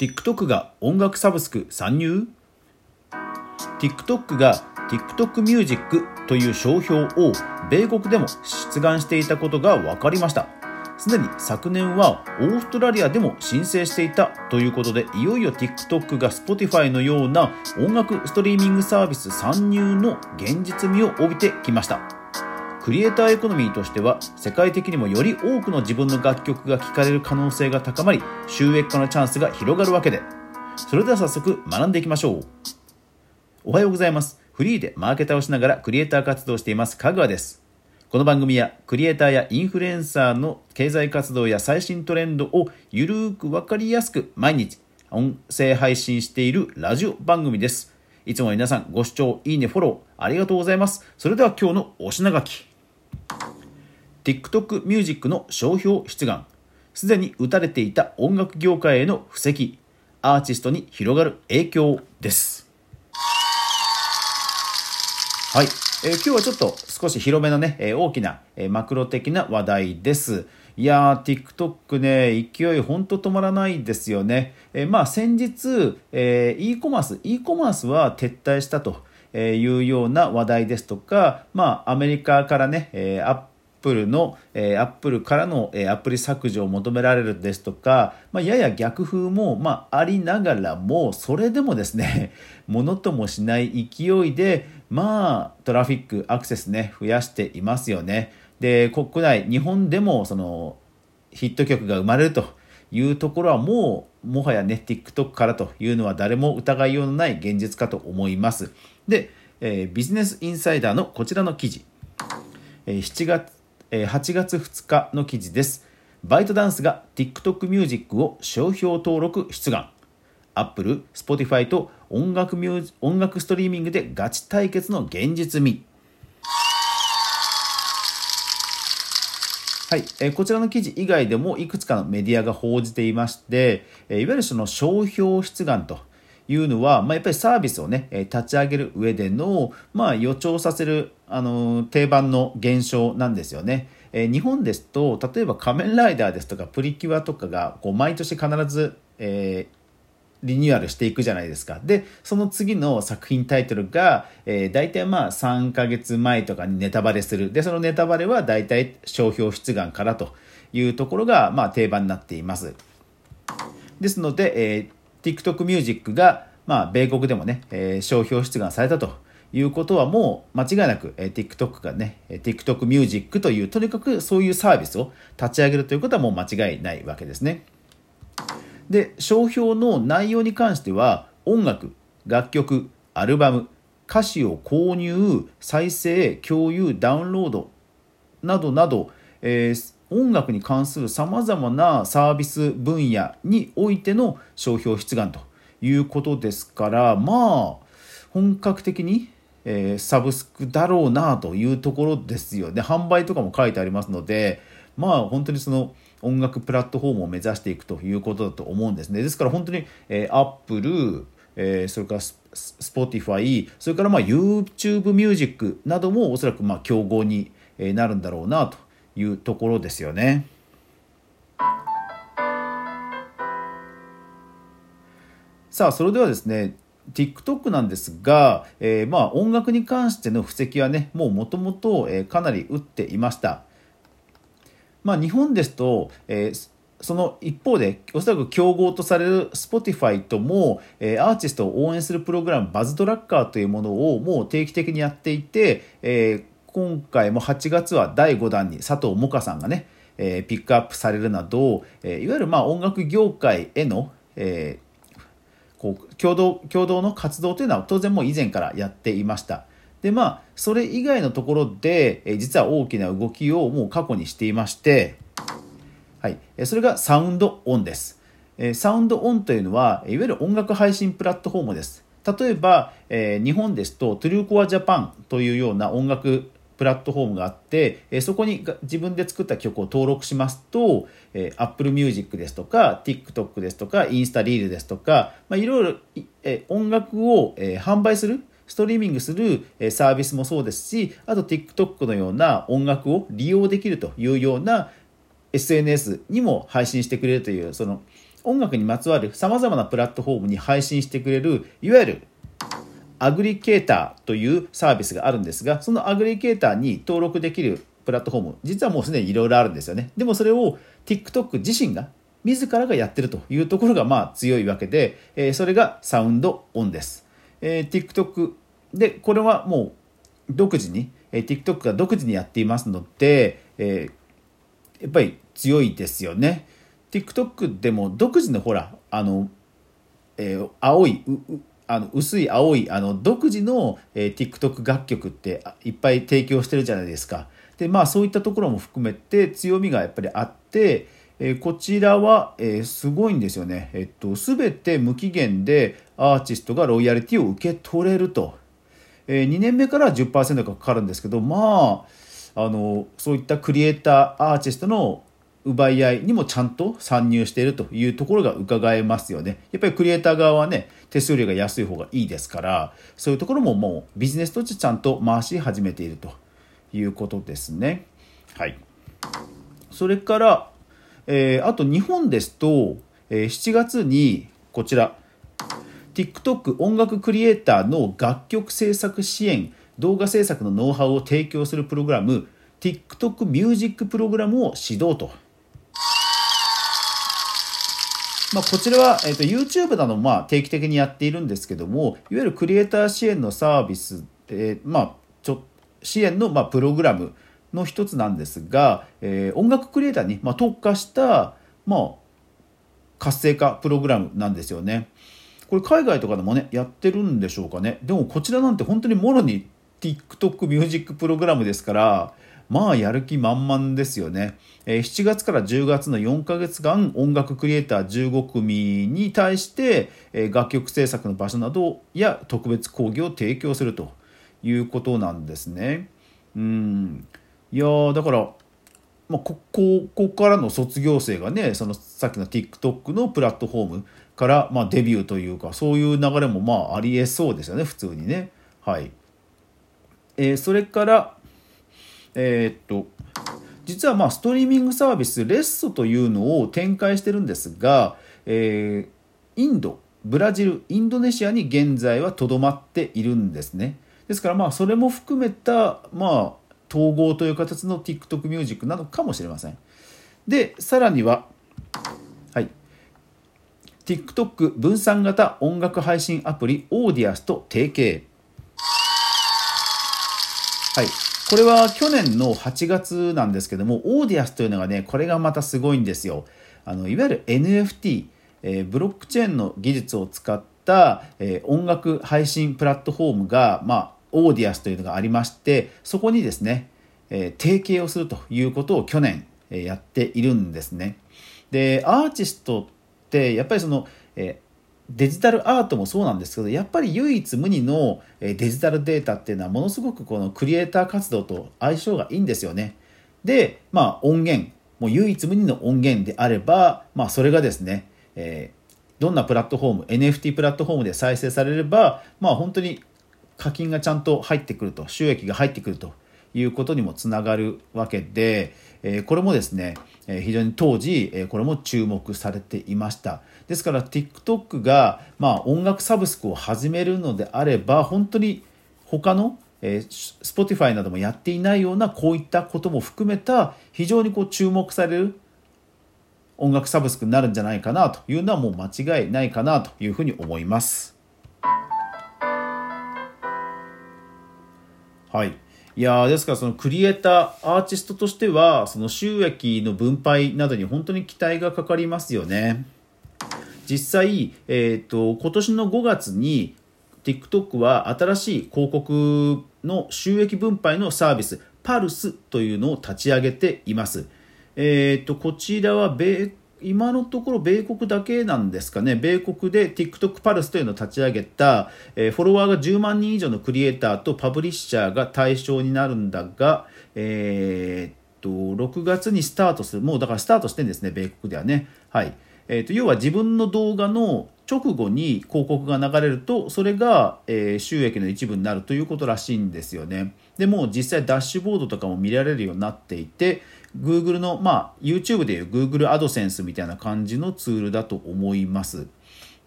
TikTok が音楽サブスク参入 ?TikTok が TikTok Music という商標を米国でも出願していたことが分かりました。すでに昨年はオーストラリアでも申請していたということでいよいよ TikTok が Spotify のような音楽ストリーミングサービス参入の現実味を帯びてきましたクリエイターエコノミーとしては世界的にもより多くの自分の楽曲が聴かれる可能性が高まり収益化のチャンスが広がるわけで。それでは早速学んでいきましょう。おはようございますフリーでマーケターをしながらクリエイター活動しています。かぐわです。この番組はクリエイターやインフルエンサーの経済活動や最新トレンドをゆるーくわかりやすく毎日音声配信しているラジオ番組です。いつも皆さんご視聴いいねフォローありがとうございます。それでは今日のお品書き。TikTok ミュージックの商標出願。すでに打たれていた音楽業界への布石。アーティストに広がる影響です。はい、えー、今日はちょっと少し広めのね、えー、大きな、えー、マクロ的な話題です。いやー TikTok ね勢いほんと止まらないですよね、えまあ先日、え e コマース e コマースは撤退したというような話題ですとか、まあ、アメリカからね、えアップルの、えー、アップルからの、えー、アプリ削除を求められるですとか、まあ、やや逆風も、まあ、ありながらも、それでもですね、ものともしない勢いで、まあ、トラフィック、アクセスね、増やしていますよね。で、国内、日本でも、その、ヒット曲が生まれるというところはもう、もはやね、TikTok からというのは誰も疑いようのない現実かと思います。で、えー、ビジネスインサイダーのこちらの記事。えー、7月え、8月2日の記事です。バイトダンスが TikTok ミュージックを商標登録出願。Apple、Spotify と音楽ミュー音楽ストリーミングでガチ対決の現実味。はい、え、こちらの記事以外でもいくつかのメディアが報じていまして、え、いわゆるその商標出願というのは、まあ、やっぱりサービスをね、え立ち上げる上での、まあ、予兆させる、あの、定番の現象なんですよね。え日本ですと、例えば仮面ライダーですとかプリキュアとかが、こう、毎年必ず、えーリニューアルしていくじゃないですか。で、その次の作品タイトルが、えー、大体まあ3ヶ月前とかにネタバレする。で、そのネタバレは大体商標出願からというところが、まあ定番になっています。ですので、えー、TikTok ミュージックが、まあ、米国でもね、えー、商標出願されたということはもう間違いなく、えー、TikTok がね、TikTok ミュージックという、とにかくそういうサービスを立ち上げるということはもう間違いないわけですね。で、商標の内容に関しては、音楽、楽曲、アルバム、歌詞を購入、再生、共有、ダウンロードなどなど、えー、音楽に関するさまざまなサービス分野においての商標出願ということですからまあ本格的に、えー、サブスクだろうなというところですよね。販売とかも書いてありますのでまあ本当にその音楽プラットフォームを目指していくということだと思うんですねですから本当に、えー、Apple えー、それから Spotify それからまあ YouTube ミュージックなどもおそらくまあ競合になるんだろうなというところですよね。さあそれではですね TikTok なんですが、えー、まあ音楽に関しての布石はねもうもともとかなり打っていました。まあ、日本ですと、えー、その一方でおそらく競合とされる Spotify とも、えー、アーティストを応援するプログラムバズトラッカーというものをもう定期的にやっていて、えー、今回も8月は第5弾に佐藤萌歌さんがね、えー、ピックアップされるなど、えー、いわゆるまあ音楽業界への、えー、こう共同共同の活動というのは当然もう以前からやっていました。でまあそれ以外のところで、え、実は大きな動きをもう過去にしていまして、はい、それがサウンドオンです。サウンドオンというのはいわゆる音楽配信プラットフォームです。例えば、え、日本ですとトゥルーコアジャパンというような音楽プラットフォームがあって、えそこに自分で作った曲を登録しますと、え Apple Music ですとか TikTok ですとかインスタリールですとか、まあ、いろいろ、え音楽を、え販売するストリーミングするサービスもそうですしあと TikTok のような音楽を利用できるというような SNS にも配信してくれるというその音楽にまつわるさまざまなプラットフォームに配信してくれるいわゆるアグリケーターというサービスがあるんですがそのアグリケーターに登録できるプラットフォーム実はもうすでにいろいろあるんですよね。でもそれを TikTok 自身が自らがやってるというところがまあ強いわけで、え、それがサウンドオンです、えー、TikTok でこれはもう独自に、えー、TikTok が独自にやっていますので、えー、やっぱり強いですよね TikTok でも独自のほらあの、えー、青いあの薄い青いあの独自の、えー、TikTok 楽曲っていっぱい提供してるじゃないですか。でまあそういったところも含めて強みがやっぱりあって、えー、こちらは、えー、すごいんですよね。えっと全て無期限でアーティストがロイヤリティを受け取れると。え、2年目から10%がかかるんですけどまああのそういったクリエイターアーティストの奪い合いにもちゃんと参入しているというところが伺えますよね。やっぱりクリエイター側はね、手数料が安い方がいいですから、そういうところももうビジネスとしてちゃんと回し始めているということですね。はい。それから、えー、あと日本ですと、えー、7月にこちら、TikTok 音楽クリエイターの楽曲制作支援、動画制作のノウハウを提供するプログラム、TikTok ミュージックプログラムを指導とまあ、こちらは、えーと、YouTube などもまあ定期的にやっているんですけどもいわゆるクリエイター支援のサービス、えー、まあ、ちょ支援のまあプログラムの一つなんですが、えー、音楽クリエイターにまあ特化した、まあ、活性化プログラムなんですよね。これ海外とかでもねやってるんでしょうかねでもこちらなんて本当にもろに TikTok ミュージックプログラムですからまあやる気満々ですよね。え7月から10月の4ヶ月間音楽クリエイター15組に対して、え楽曲制作の場所などや特別講義を提供するということなんですね。うんいやだから、まあ、ここからの卒業生がねそのさっきの TikTok のプラットフォームから、まあ、デビューというかそういう流れもまあありえそうですよね普通にね。はいえー、それからえー、っと実はまあストリーミングサービスレッソというのを展開してるんですが、えー、インドブラジルインドネシアに現在はとどまっているんですねですからまあそれも含めたまあ統合という形の TikTok ミュージックなのかもしれません。でさらにははい。TikTok 分散型音楽配信アプリ Audius と提携。はい。これは去年の8月なんですけども、 Audius というのがね、これがまたすごいんですよ。あのいわゆる NFT、えー、ブロックチェーンの技術を使った、えー、音楽配信プラットフォームが、まあ、 Audius というのがありまして、そこにですね、えー、提携をするということを去年、えー、やっているんですね。で、アーティストってやっぱりその、えデジタルアートもそうなんですけどやっぱり唯一無二のデジタルデータっていうのはものすごくこのクリエイター活動と相性がいいんですよね。で、まあ、音源もう唯一無二の音源であれば、まあ、それがですね、えー、どんなプラットフォーム NFT プラットフォームで再生されれば、まあ、本当に課金がちゃんと入ってくると収益が入ってくるということにもつながるわけで、え、これもですね、え、非常に当時、え、これも注目されていましたですから TikTok が、まあ、音楽サブスクを始めるのであれば本当に他のえー、Spotify などもやっていないようなこういったことも含めた非常にこう注目される音楽サブスクになるんじゃないかなというのはもう間違いないかなというふうに思います。はい。いやですからそのクリエイターアーティストとしてはその収益の分配などに本当に期待がかかりますよね実際、えーと、今年の5月に TikTok は新しい広告の収益分配のサービスパルスというのを立ち上げています。えーと、こちらは米今のところ米国だけなんですかね、米国で TikTok パルスというのを立ち上げた、えー、フォロワーが10万人以上のクリエイターとパブリッシャーが対象になるんだが、えー、っと、6月にスタートする、もうだからスタートしてんですね、米国ではね。はい。えー、と要は自分の動画の直後に広告が流れるとそれが、え、収益の一部になるということらしいんですよねでも実際ダッシュボードとかも見られるようになっていて Google の、まあ、YouTube でいう Google AdSense みたいな感じのツールだと思います。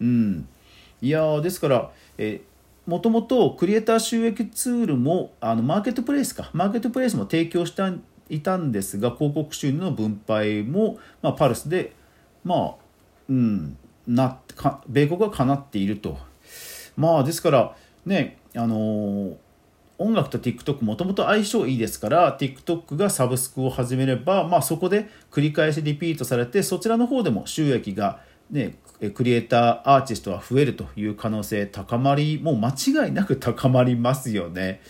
うん。いやですから、えもともとクリエイター収益ツールもあのマーケットプレイスかマーケットプレイスも提供したいたんですが広告収入の分配も、まあ、パルスでまあうんなか米国はかなっているとまあですからねあのー、音楽と TikTok もともと相性いいですから TikTok がサブスクを始めれば、まあ、そこで繰り返しリピートされてそちらの方でも収益が、ね、クリエイターアーティストは増えるという可能性高まりもう間違いなく高まりますよね。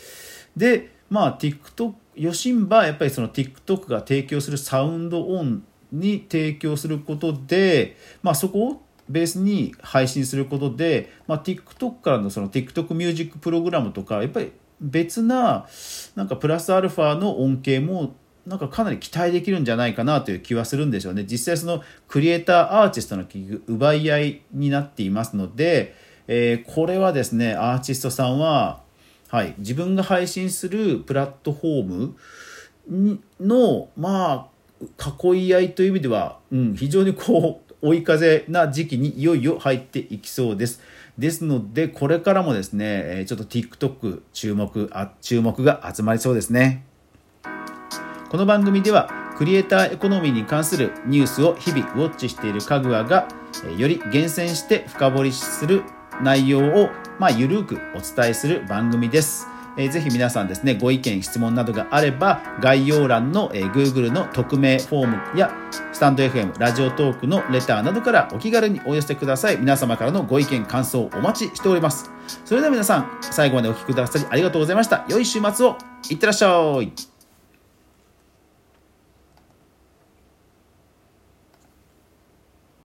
でまあ TikTok ヨシンバやっぱりその TikTok が提供するサウンドオンに提供することで、まあ、そこをベースに配信することで、まあ、TikTok からのその TikTok ミュージックプログラムとかやっぱり別ななんかプラスアルファの恩恵もなんかかなり期待できるんじゃないかなという気はするんでしょうね。実際そのクリエイターアーティストの奪い合いになっていますので、えー、これはですねアーティストさんは、はい、自分が配信するプラットフォームのまあ囲い合いという意味では、うん、非常にこう追い風な時期にいよいよ入っていきそうです。ですので、これからもですね、ちょっと TikTok 注目、あ注目が集まりそうですね。この番組では、クリエイターエコノミーに関するニュースを日々ウォッチしているかぐわが、より厳選して深掘りする内容を、まあ、ゆるくお伝えする番組です。えー、ぜひ皆さんですね、ご意見、質問などがあれば、概要欄の、えー、Google の匿名フォームや、スタンド FM、ラジオトークのレターなどからお気軽にお寄せください。皆様からのご意見、感想をお待ちしております。それでは皆さん、最後までお聴きくださりありがとうございました。良い週末をいってらっしゃい。